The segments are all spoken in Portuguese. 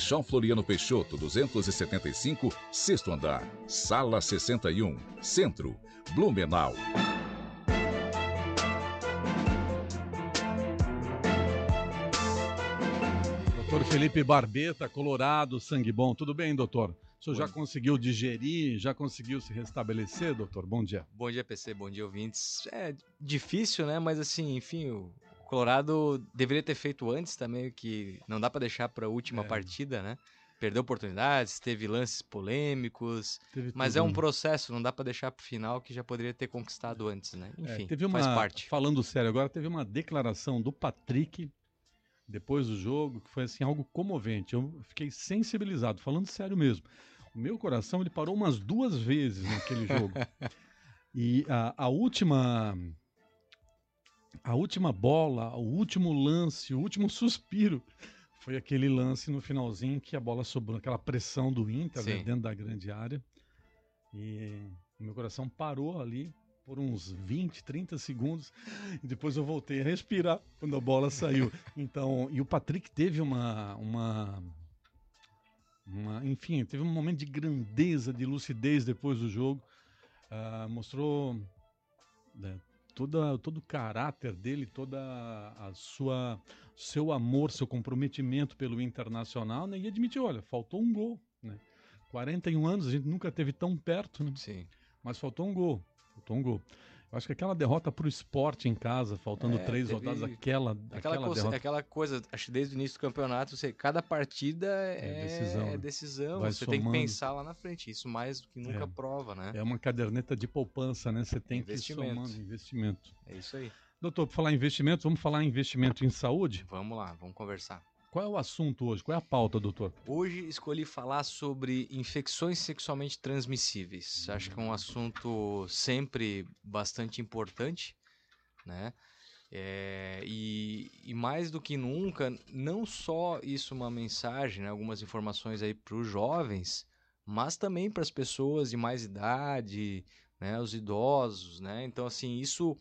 Chão Floriano Peixoto, 275, sexto andar. Sala 61, Centro, Blumenau. Doutor Felipe Barbeta, Colorado, sangue bom. Tudo bem, doutor? O senhor já conseguiu digerir, já conseguiu se restabelecer, doutor? Bom dia. Bom dia, PC, bom dia, ouvintes. É difícil, né? Mas assim, enfim, o Colorado deveria ter feito antes também, que não dá para deixar para a última é. partida, né? Perdeu oportunidades, teve lances polêmicos, teve mas é um processo, não dá para deixar para o final que já poderia ter conquistado antes, né? É, enfim, é, teve uma, faz parte. Falando sério agora, teve uma declaração do Patrick depois do jogo que foi assim algo comovente. Eu fiquei sensibilizado, falando sério mesmo. O meu coração ele parou umas duas vezes naquele jogo. e a, a última a última bola, o último lance, o último suspiro foi aquele lance no finalzinho que a bola sobrou, aquela pressão do Inter né, dentro da grande área. E o meu coração parou ali por uns 20, 30 segundos e depois eu voltei a respirar quando a bola saiu. Então, e o Patrick teve uma uma uma, enfim, teve um momento de grandeza, de lucidez depois do jogo. Uh, mostrou né, toda, todo o caráter dele, toda a sua seu amor, seu comprometimento pelo internacional, né, e admitiu, olha, faltou um gol, né? 41 anos, a gente nunca teve tão perto, né? Sim. Mas faltou um gol, faltou um gol. Acho que aquela derrota para o esporte em casa, faltando é, três rodadas, aquela, aquela, aquela, coisa, derrota... aquela coisa, acho que desde o início do campeonato, você, cada partida é, é decisão. É decisão. Você somando. tem que pensar lá na frente. Isso mais do que nunca é. prova, né? É uma caderneta de poupança, né? Você tem que ir somando investimento. É isso aí. Doutor, para falar em investimento, vamos falar em investimento em saúde? Vamos lá, vamos conversar. Qual é o assunto hoje? Qual é a pauta, doutor? Hoje escolhi falar sobre infecções sexualmente transmissíveis. Acho que é um assunto sempre bastante importante, né? É, e, e, mais do que nunca, não só isso uma mensagem, né, algumas informações aí para os jovens, mas também para as pessoas de mais idade, né, os idosos, né? Então assim isso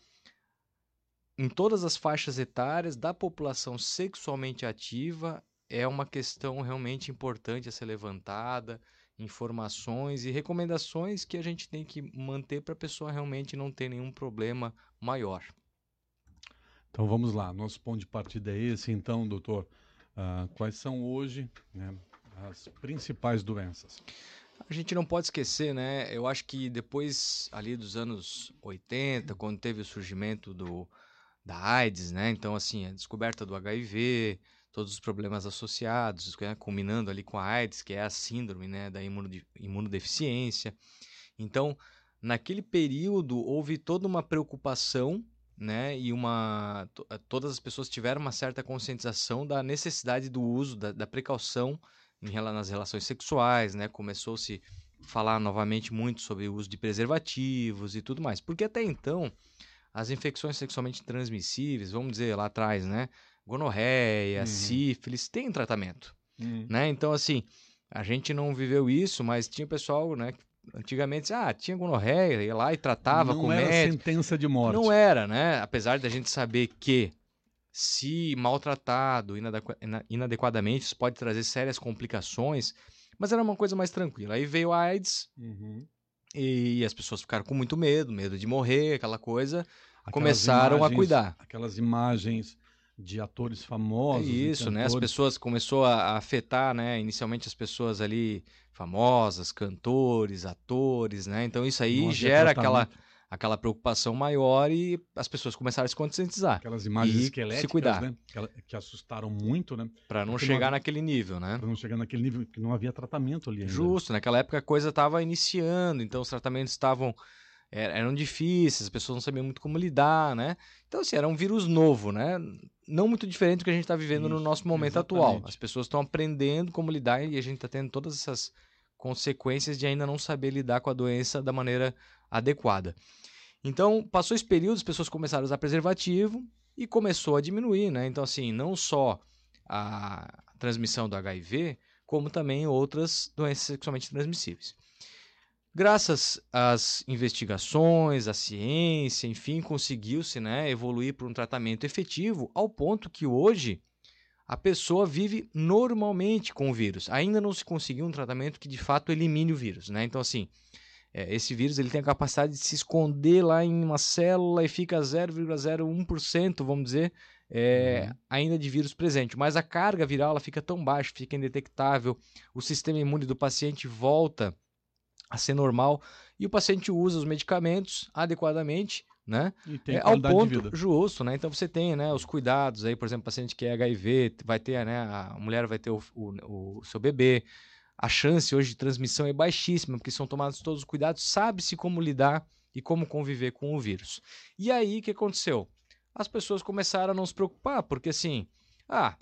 em todas as faixas etárias da população sexualmente ativa é uma questão realmente importante a ser levantada, informações e recomendações que a gente tem que manter para a pessoa realmente não ter nenhum problema maior. Então vamos lá, nosso ponto de partida é esse, então, doutor. Uh, quais são hoje né, as principais doenças? A gente não pode esquecer, né? Eu acho que depois ali dos anos 80, quando teve o surgimento do, da AIDS, né? Então, assim, a descoberta do HIV, todos os problemas associados, né? combinando ali com a AIDS, que é a síndrome né? da imunodeficiência. Então, naquele período, houve toda uma preocupação né? E uma eh, todas as pessoas tiveram uma certa conscientização da necessidade do uso da, da precaução em, nas relações sexuais, né? Começou-se falar novamente muito sobre o uso de preservativos e tudo mais, porque até então as infecções sexualmente transmissíveis, vamos dizer lá atrás, né? Gonorreia, uhum. sífilis, tem tratamento, uhum. né? Então, assim, a gente não viveu isso, mas tinha pessoal, né? Antigamente, ah, tinha gonorreia, ia lá e tratava não com era médico. sentença de morte. Não era, né? Apesar da gente saber que se maltratado inadequadamente, isso pode trazer sérias complicações, mas era uma coisa mais tranquila. Aí veio a AIDS, uhum. E as pessoas ficaram com muito medo, medo de morrer, aquela coisa. Aquelas começaram imagens, a cuidar. Aquelas imagens de atores famosos. É isso, né? As pessoas começou a, afetar, né? Inicialmente as pessoas ali famosas, cantores, atores, né? Então isso aí gera aquela aquela preocupação maior e as pessoas começaram a se conscientizar. Aquelas imagens esqueléticas, se cuidar. né? Que, que assustaram muito, né? Para não Porque chegar não havia, naquele nível, né? Para não chegar naquele nível que não havia tratamento ali. Ainda. Justo, naquela época a coisa estava iniciando, então os tratamentos estavam eram difíceis, as pessoas não sabiam muito como lidar, né? Então, assim, era um vírus novo, né? Não muito diferente do que a gente está vivendo Isso, no nosso momento exatamente. atual. As pessoas estão aprendendo como lidar e a gente está tendo todas essas consequências de ainda não saber lidar com a doença da maneira adequada. Então, passou esse período, as pessoas começaram a usar preservativo e começou a diminuir, né? Então, assim, não só a transmissão do HIV, como também outras doenças sexualmente transmissíveis. Graças às investigações, à ciência, enfim, conseguiu-se né, evoluir para um tratamento efetivo ao ponto que hoje a pessoa vive normalmente com o vírus. Ainda não se conseguiu um tratamento que de fato elimine o vírus, né? Então, assim, é, esse vírus ele tem a capacidade de se esconder lá em uma célula e fica 0,01%, vamos dizer, é, uhum. ainda de vírus presente. Mas a carga viral ela fica tão baixa, fica indetectável, o sistema imune do paciente volta a ser normal e o paciente usa os medicamentos adequadamente né? é, ao ponto justo, né? Então você tem, né, os cuidados aí, por exemplo, paciente que é HIV, vai ter, né, a mulher vai ter o, o, o seu bebê. A chance hoje de transmissão é baixíssima, porque são tomados todos os cuidados, sabe-se como lidar e como conviver com o vírus. E aí, o que aconteceu? As pessoas começaram a não se preocupar, porque assim, ah,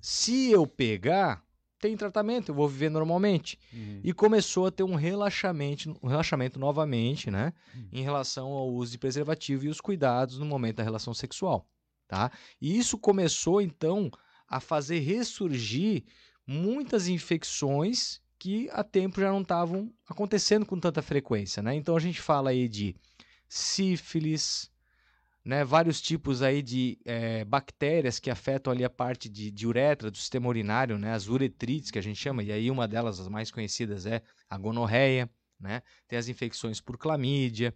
se eu pegar, tem tratamento, eu vou viver normalmente. Uhum. E começou a ter um relaxamento, um relaxamento novamente, né? Uhum. Em relação ao uso de preservativo e os cuidados no momento da relação sexual, tá? E isso começou, então, a fazer ressurgir muitas infecções que há tempo já não estavam acontecendo com tanta frequência, né? Então a gente fala aí de sífilis, né, vários tipos aí de é, bactérias que afetam ali a parte de, de, uretra, do sistema urinário, né, as uretrites que a gente chama, e aí uma delas, as mais conhecidas, é a gonorreia, né, tem as infecções por clamídia,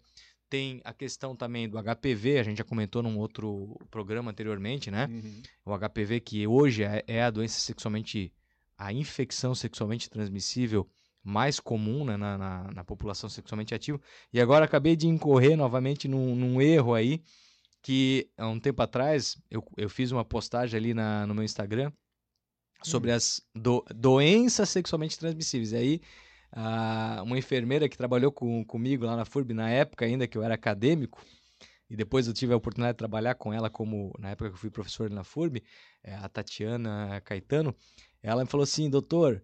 tem a questão também do HPV, a gente já comentou num outro programa anteriormente, né, uhum. o HPV que hoje é, é, a doença sexualmente, a infecção sexualmente transmissível mais comum né, na, na, na, população sexualmente ativa, e agora acabei de incorrer novamente num, num erro aí, que há um tempo atrás eu, eu fiz uma postagem ali na, no meu Instagram sobre hum. as do, doenças sexualmente transmissíveis. E aí, a, uma enfermeira que trabalhou com, comigo lá na FURB, na época ainda que eu era acadêmico, e depois eu tive a oportunidade de trabalhar com ela como, na época que eu fui professor na FURB, é, a Tatiana Caetano, ela me falou assim, doutor,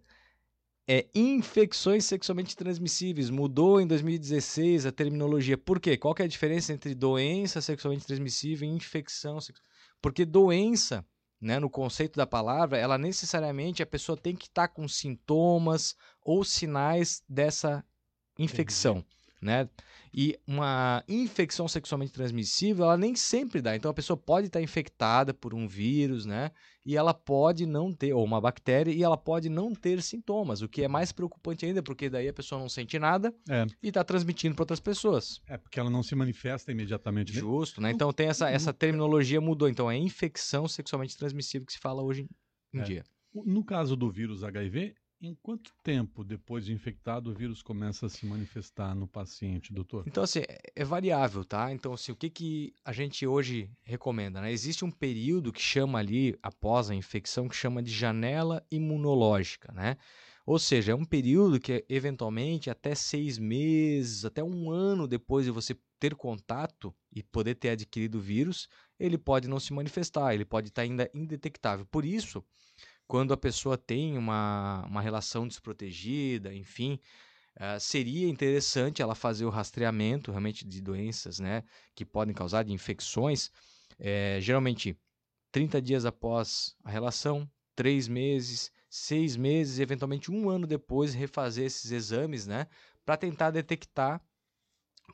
é infecções sexualmente transmissíveis. Mudou em 2016 a terminologia. Por quê? Qual que é a diferença entre doença sexualmente transmissível e infecção? Porque doença, né, no conceito da palavra, ela necessariamente a pessoa tem que estar tá com sintomas ou sinais dessa infecção, né? E uma infecção sexualmente transmissível, ela nem sempre dá. Então a pessoa pode estar infectada por um vírus, né? E ela pode não ter, ou uma bactéria, e ela pode não ter sintomas, o que é mais preocupante ainda, porque daí a pessoa não sente nada é. e está transmitindo para outras pessoas. É, porque ela não se manifesta imediatamente. Né? Justo, né? Então tem essa, essa terminologia mudou. Então é infecção sexualmente transmissível que se fala hoje em é. dia. No caso do vírus HIV, em quanto tempo depois de infectado o vírus começa a se manifestar no paciente, doutor? Então, assim, é, é variável, tá? Então, assim, o que, que a gente hoje recomenda? Né? Existe um período que chama ali, após a infecção, que chama de janela imunológica, né? Ou seja, é um período que, eventualmente, até seis meses, até um ano depois de você ter contato e poder ter adquirido o vírus, ele pode não se manifestar, ele pode estar ainda indetectável. Por isso, quando a pessoa tem uma, uma relação desprotegida, enfim, uh, seria interessante ela fazer o rastreamento realmente de doenças né, que podem causar, de infecções, é, geralmente 30 dias após a relação, 3 meses, 6 meses, eventualmente um ano depois, refazer esses exames, né, para tentar detectar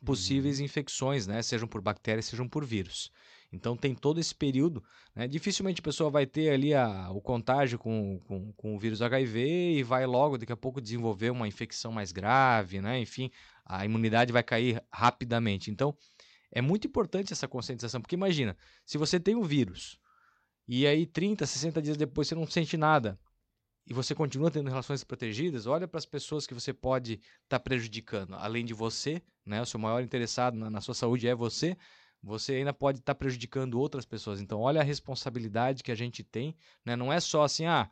possíveis uhum. infecções, né, sejam por bactérias, sejam por vírus. Então tem todo esse período. Né? Dificilmente a pessoa vai ter ali a, o contágio com, com, com, o vírus HIV e vai logo, daqui a pouco, desenvolver uma infecção mais grave, né? Enfim, a imunidade vai cair rapidamente. Então, é muito importante essa conscientização, porque imagina, se você tem o vírus e aí 30, 60 dias depois você não sente nada e você continua tendo relações protegidas, olha para as pessoas que você pode estar tá prejudicando. Além de você, né? O seu maior interessado na, na sua saúde é você você ainda pode estar tá prejudicando outras pessoas. Então, olha a responsabilidade que a gente tem. Né? Não é só assim, ah,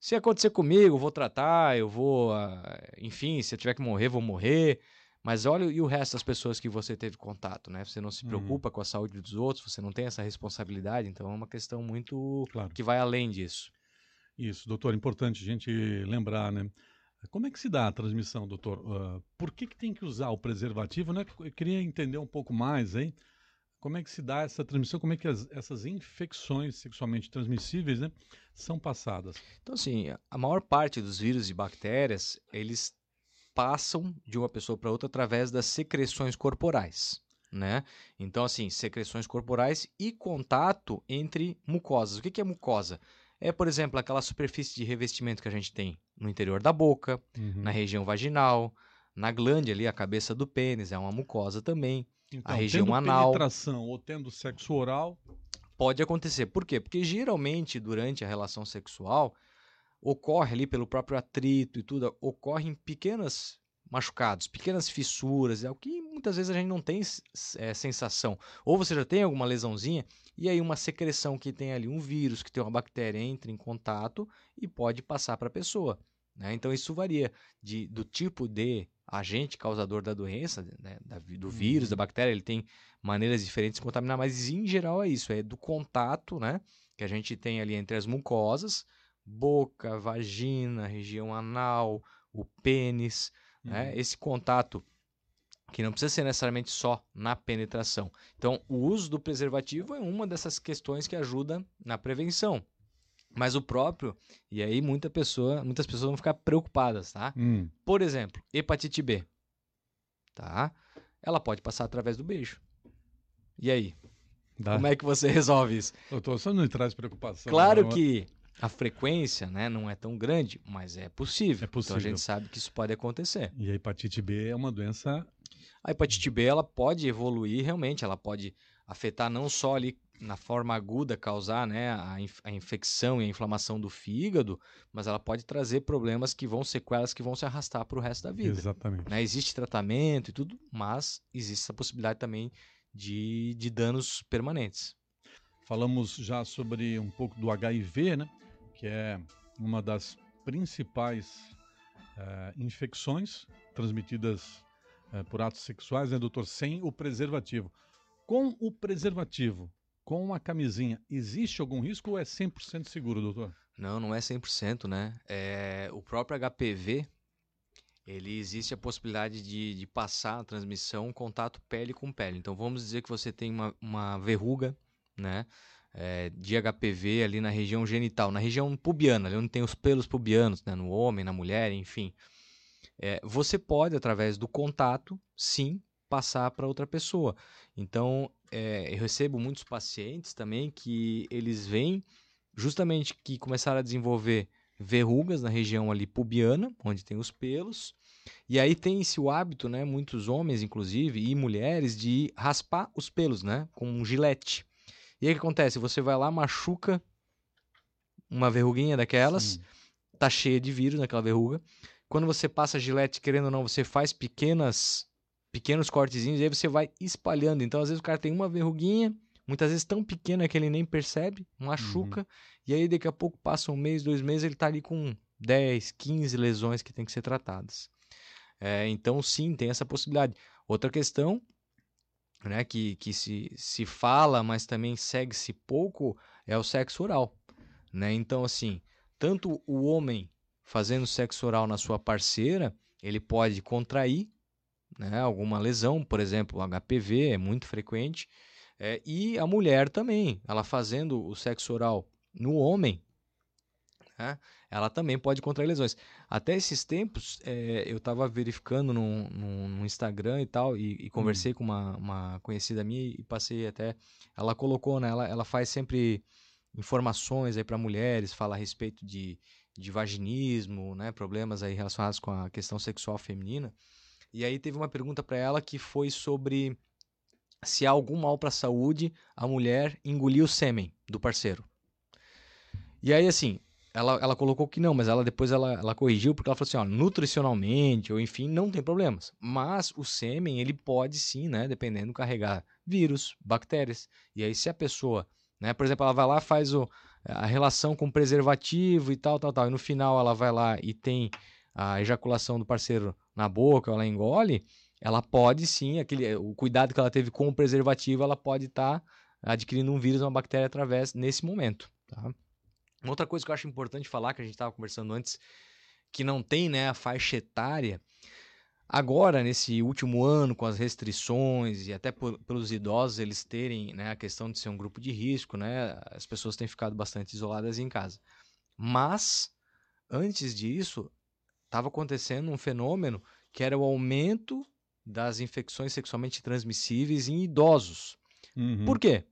se acontecer comigo, eu vou tratar, eu vou, uh, enfim, se eu tiver que morrer, vou morrer. Mas olha e o resto das pessoas que você teve contato, né? Você não se uhum. preocupa uhum. com a saúde dos outros, você não tem essa responsabilidade, então é uma questão muito claro. que vai além disso. Isso, doutor, importante a gente lembrar, né? Como é que se dá a transmissão, doutor? Uh, por que, que tem que usar o preservativo, né? Eu queria entender um pouco mais, hein? Como é que se dá essa transmissão? Como é que as, essas infecções sexualmente transmissíveis né, são passadas? Então, assim, a maior parte dos vírus e bactérias, eles passam de uma pessoa para outra através das secreções corporais. né? Então, assim, secreções corporais e contato entre mucosas. O que, é mucosa? É, por exemplo, aquela superfície de revestimento que a gente tem no interior da boca, Uhum. na região vaginal, na glande ali, a cabeça do pênis, é uma mucosa também. Então, região tendo anal. penetração ou tendo sexo oral, Pode acontecer. Por quê? Porque geralmente durante a relação sexual ocorre ali pelo próprio atrito e tudo, ocorrem pequenas machucados, pequenas fissuras, é o que muitas vezes a gente não tem é, sensação. Ou você já tem alguma lesãozinha e aí uma secreção que tem ali um vírus, que tem uma bactéria entra em contato e pode passar para a pessoa. Né? Então isso varia de, do tipo de agente causador da doença, né? da do vírus, da bactéria, ele tem maneiras diferentes de contaminar, mas em geral é isso, é do contato, né, que a gente tem ali entre as mucosas, boca, vagina, região anal, o pênis, né, Uhum. esse contato que não precisa ser necessariamente só na penetração. Então, o uso do preservativo é uma dessas questões que ajuda na prevenção. Mas o próprio, e aí muita pessoa, muitas pessoas vão ficar preocupadas, tá? Hum, Por exemplo, hepatite B. Tá? Ela pode passar através do beijo. E aí? dá. Como é que você resolve isso? Doutor, você não traz preocupação. Claro não, que a frequência né, não é tão grande, mas é possível. É possível. Então a gente sabe que isso pode acontecer. E a hepatite B é uma doença. A hepatite B ela pode evoluir realmente, ela pode afetar não só ali na forma aguda, causar né, a, inf- a infecção e a inflamação do fígado, mas ela pode trazer problemas que vão, sequelas que vão se arrastar para o resto da vida. Exatamente. né? Existe tratamento e tudo, mas existe essa possibilidade também de, de danos permanentes. Falamos já sobre um pouco do HIV, né? Que é uma das principais eh, infecções transmitidas eh, por atos sexuais, né, doutor? Sem o preservativo. Com o preservativo, com a camisinha, existe algum risco ou é 100% seguro, doutor? Não, não é 100%, né? É, o próprio HPV, ele existe a possibilidade de, de passar a transmissão contato pele com pele. Então vamos dizer que você tem uma, uma verruga, né? é, de HPV ali na região genital, na região pubiana, ali onde tem os pelos pubianos, né? No homem, na mulher, enfim. É, você pode, através do contato, sim, passar para outra pessoa. Então, é, eu recebo muitos pacientes também que eles vêm justamente que começaram a desenvolver verrugas na região ali pubiana, onde tem os pelos. E aí tem-se o hábito, né, muitos homens inclusive e mulheres de raspar os pelos, né, com um gilete. E aí o que acontece? Você vai lá, machuca uma verruguinha daquelas, Sim. tá cheia de vírus naquela verruga. Quando você passa gilete, querendo ou não, você faz pequenas pequenos cortezinhos e aí você vai espalhando. Então, às vezes o cara tem uma verruguinha, muitas vezes tão pequena que ele nem percebe, machuca, e aí daqui a pouco passa um mês, dois meses, ele tá ali com 10, 15 lesões que tem que ser tratadas. É, então, sim, tem essa possibilidade. Outra questão, né, que, que se, se fala, mas também segue-se pouco, é o sexo oral. Né? Então, assim, tanto o homem fazendo sexo oral na sua parceira, ele pode contrair né, alguma lesão, por exemplo, o HPV é muito frequente, é, e a mulher também, ela fazendo o sexo oral no homem, né, ela também pode contrair lesões. Até esses tempos, é, eu estava verificando no, no, no Instagram e tal, e, e conversei com uma, uma conhecida minha e passei até. Ela colocou, né? Ela, ela faz sempre informações aí para mulheres, fala a respeito de, de vaginismo, né? Problemas aí relacionados com a questão sexual feminina. E aí teve uma pergunta para ela que foi sobre se há algum mal para a saúde a mulher engolir o sêmen do parceiro. E aí, assim, ela, ela colocou que não, mas ela depois ela, ela corrigiu porque ela falou assim, ó, nutricionalmente ou enfim, não tem problemas. Mas o sêmen, ele pode sim, né, dependendo, carregar vírus, bactérias. E aí se a pessoa, né, por exemplo, ela vai lá faz o, a relação com preservativo e tal, tal, tal, e no final ela vai lá e tem a ejaculação do parceiro na boca, ela engole, ela pode sim, aquele, o cuidado que ela teve com o preservativo, ela pode estar tá adquirindo um vírus, uma bactéria através nesse momento, tá? Uma outra coisa que eu acho importante falar, que a gente estava conversando antes, que não tem né, a faixa etária, agora, nesse último ano, com as restrições e até por, pelos idosos eles terem né, a questão de ser um grupo de risco, né, as pessoas têm ficado bastante isoladas em casa. Mas, antes disso, estava acontecendo um fenômeno que era o aumento das infecções sexualmente transmissíveis em idosos. Uhum. Por quê?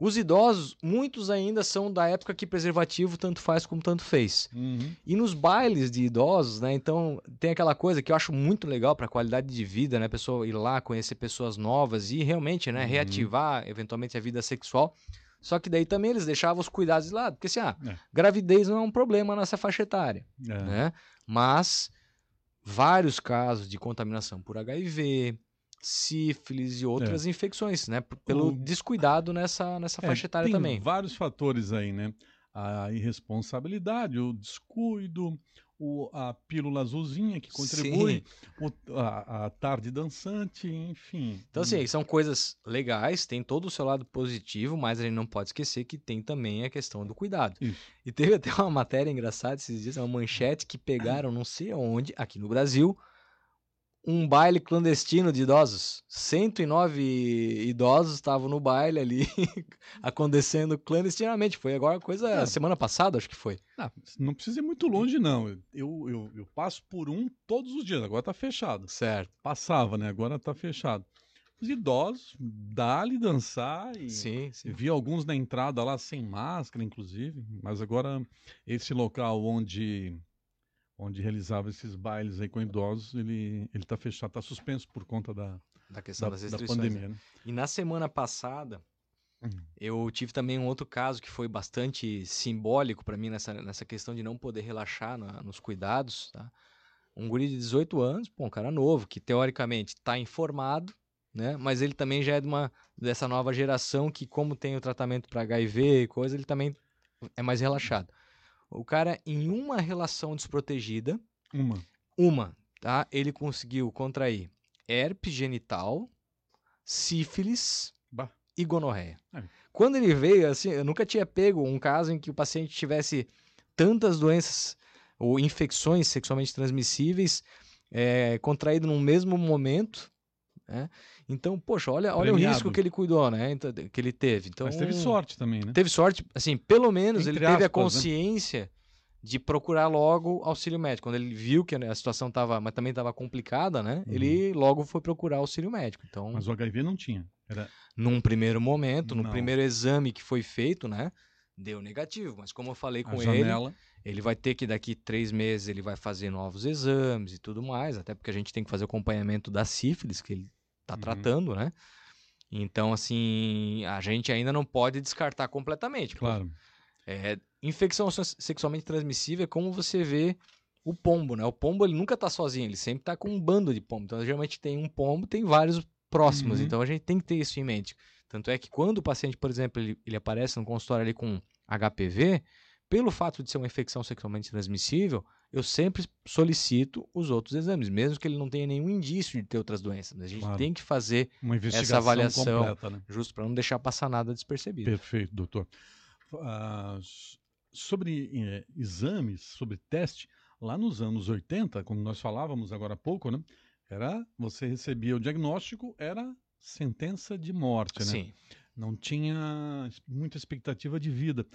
Os idosos, muitos ainda são da época que preservativo tanto faz como tanto fez. Uhum. E nos bailes de idosos, né? Então, tem aquela coisa que eu acho muito legal para a qualidade de vida, né? A pessoa ir lá, conhecer pessoas novas e realmente, né, Uhum. reativar eventualmente a vida sexual. Só que daí também eles deixavam os cuidados de lado. Porque assim, ah, É. gravidez não é um problema nessa faixa etária, É. né? Mas vários casos de contaminação por HIV, sífilis e outras infecções, né? Pelo É. O- descuidado nessa, nessa É, faixa etária tem também. vários fatores aí, né? A irresponsabilidade, o descuido, o, a pílula azulzinha que contribui, o- a, a tarde dançante, enfim. Então, assim, são coisas legais, tem todo o seu lado positivo, mas a gente não pode esquecer que tem também a questão do cuidado. Isso. E teve até uma matéria engraçada esses dias, uma manchete que pegaram, não sei onde, aqui no Brasil, um baile clandestino de idosos. 109 idosos estavam no baile ali, acontecendo clandestinamente. Foi agora coisa, É. semana passada, acho que foi. Ah, não precisa ir muito longe, não. Eu, eu, eu passo por um todos os dias, agora tá fechado. Certo. Passava, né? Agora tá fechado. Os idosos, dá-lhe dançar e Sim, sim. Vi alguns na entrada lá sem máscara, inclusive, mas agora esse local onde onde realizava esses bailes aí com idosos, ele ele tá fechado, tá suspenso por conta da, Da questão da, das da restrições. né? pandemia, né? E na semana passada, Uhum. eu tive também um outro caso que foi bastante simbólico para mim nessa, nessa questão de não poder relaxar na- nos cuidados, tá? Um guri de 18 anos, pô, um cara novo, que teoricamente está informado, né? Mas ele também já é de uma, dessa nova geração que, como tem o tratamento para HIV e coisa, ele também é mais relaxado. O cara, em uma relação desprotegida, Uma. uma, tá? Ele conseguiu contrair herpes genital, sífilis Bah. e gonorreia. Quando ele veio, assim, eu nunca tinha pego um caso em que o paciente tivesse tantas doenças ou infecções sexualmente transmissíveis é, contraído no mesmo momento, né? Então, poxa, olha, olha o risco que ele cuidou, né? Então, que ele teve. Então, Mas teve sorte também, né? Teve sorte, assim, pelo menos Entre ele teve a aspas, né? consciência de procurar logo auxílio médico. Quando ele viu que a situação estava, mas também estava complicada, né? Uhum. Ele logo foi procurar auxílio médico. Então, Mas o HIV não tinha. Era num primeiro momento, no Não. primeiro exame que foi feito, né? Deu negativo. Mas como eu falei a com ele, ele vai ter que daqui três meses ele vai fazer novos exames e tudo mais, até porque a gente tem que fazer o acompanhamento da sífilis que ele está Uhum. tratando, né? Então, assim, a gente ainda não pode descartar completamente. Claro. é, infecção se- sexualmente transmissível é como você vê o pombo, né? O pombo ele nunca tá sozinho, ele sempre tá com um bando de pombo. Então, geralmente tem um pombo, tem vários próximos. Uhum. Então, a gente tem que ter isso em mente. Tanto é que quando o paciente, por exemplo, ele, ele aparece no consultório ali com HPV, pelo fato de ser uma infecção sexualmente transmissível, eu sempre solicito os outros exames, mesmo que ele não tenha nenhum indício de ter outras doenças. A gente Claro. tem que fazer Uma investigação avaliação. completa, né? justo para não deixar passar nada despercebido. Perfeito, doutor. S- sobre eh, exames, sobre teste, lá nos anos 80, como nós falávamos agora há pouco, né? Era, você recebia o diagnóstico, era sentença de morte, né? Sim. Não tinha muita expectativa de vida.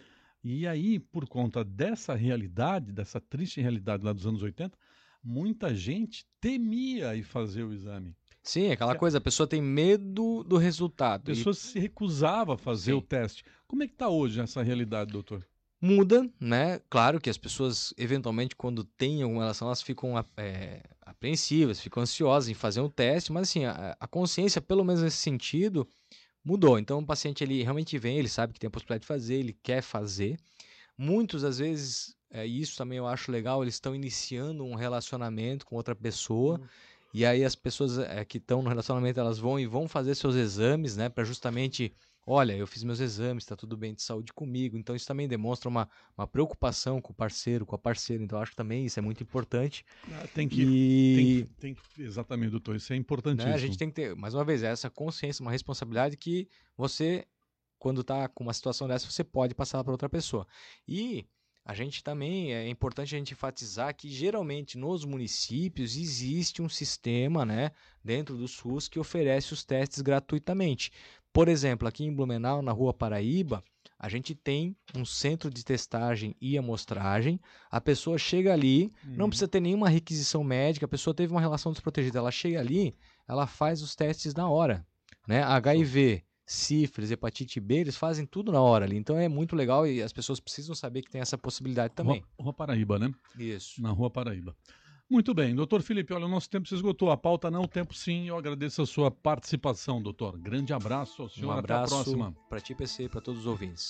E aí, por conta dessa realidade, dessa triste realidade lá dos anos 80, muita gente temia ir fazer o exame. Sim, aquela Que a- coisa, a pessoa tem medo do A resultado. e pessoa se recusava a fazer Sim. o teste. Como é que está hoje essa realidade, doutor? muda, né? Claro que as pessoas, eventualmente, quando têm alguma relação, elas ficam é, apreensivas, ficam ansiosas em fazer um teste, mas assim, a, a consciência, pelo menos nesse sentido, mudou. Então, o paciente, ele realmente vem, ele sabe que tem a possibilidade de fazer, ele quer fazer. Muitos, às vezes, é, isso também eu acho legal, eles estão iniciando um relacionamento com outra pessoa, Uhum. e aí as pessoas é, que estão no relacionamento, elas vão e vão fazer seus exames, né, para justamente olha, eu fiz meus exames, está tudo bem de saúde comigo. Então isso também demonstra uma, uma preocupação com o parceiro, com a parceira. Então acho que também isso é muito importante. Ah, Tem que, e tem, que- tem que- exatamente, doutor, isso é importantíssimo. né, a gente tem que ter, mais uma vez, essa consciência, uma responsabilidade que você, quando está com uma situação dessa, você pode passar para outra pessoa. E a gente também, é importante a gente enfatizar que geralmente nos municípios existe um sistema, né, dentro do SUS que oferece os testes gratuitamente. Por exemplo, aqui em Blumenau, na Rua Paraíba, a gente tem um centro de testagem e amostragem. A pessoa chega ali, não Uhum. precisa ter nenhuma requisição médica, a pessoa teve uma relação desprotegida, ela chega ali, ela faz os testes na hora, né? HIV, sífilis, hepatite B, eles fazem tudo na hora ali. Então é muito legal e as pessoas precisam saber que tem essa possibilidade também. Rua, Rua Paraíba, né? Isso. Na Rua Paraíba. Muito bem, doutor Felipe, olha, o nosso tempo se esgotou, a pauta não, o tempo sim, eu agradeço a sua participação, doutor. Grande abraço ao senhor, um abraço até a próxima. para ti, PC, para todos os ouvintes.